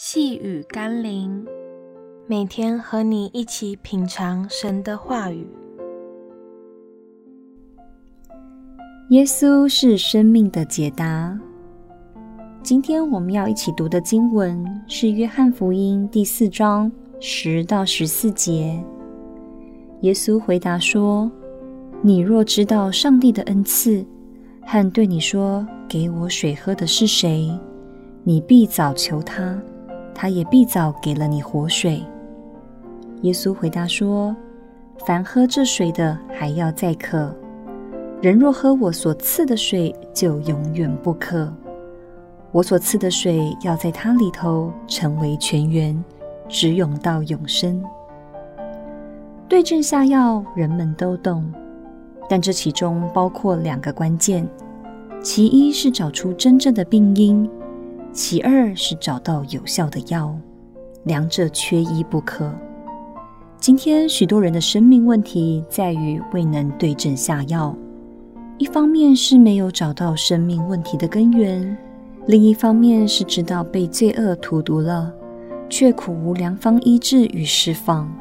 细雨甘霖，每天和你一起品尝神的话语。耶稣是生命的解答。今天我们要一起读的经文是《约翰福音》第四章十到十四节。耶稣回答说：“你若知道上帝的恩赐，和对你说‘给我水喝’的是谁，你必早求他。”他也必早给了你活水。耶稣回答说：“凡喝这水的，还要再渴；人若喝我所赐的水，就永远不渴。我所赐的水要在他里头成为泉源，直涌到永生。”对症下药，人们都懂，但这其中包括两个关键：其一是找出真正的病因。其二是找到有效的药，两者缺一不可。今天许多人的生命问题在于未能对症下药，一方面是没有找到生命问题的根源，另一方面是知道被罪恶荼毒了，却苦无良方医治与释放，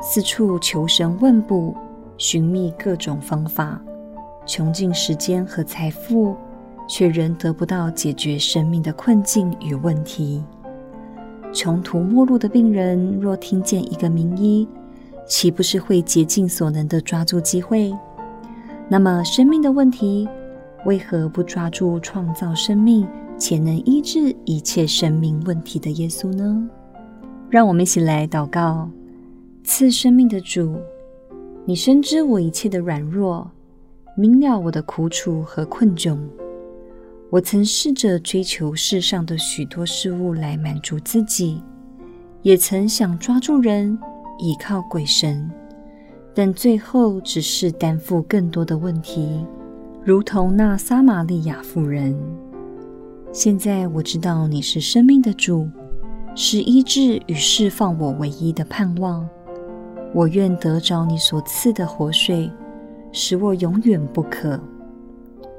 四处求神问卜，寻觅各种方法，穷尽时间和财富。却仍得不到解决生命的困境与问题。穷途末路的病人，若听见一个名医，岂不是会竭尽所能地抓住机会？那么，生命的问题，为何不抓住创造生命且能医治一切生命问题的耶稣呢？让我们一起来祷告：赐生命的主，你深知我一切的软弱，明了我的苦楚和困窘。我曾试着追求世上的许多事物来满足自己，也曾想抓住人，倚靠鬼神，但最后只是担负更多的问题，如同那撒玛利亚妇人。现在我知道你是生命的主，是医治与释放我唯一的盼望。我愿得着你所赐的活水，使我永远不渴。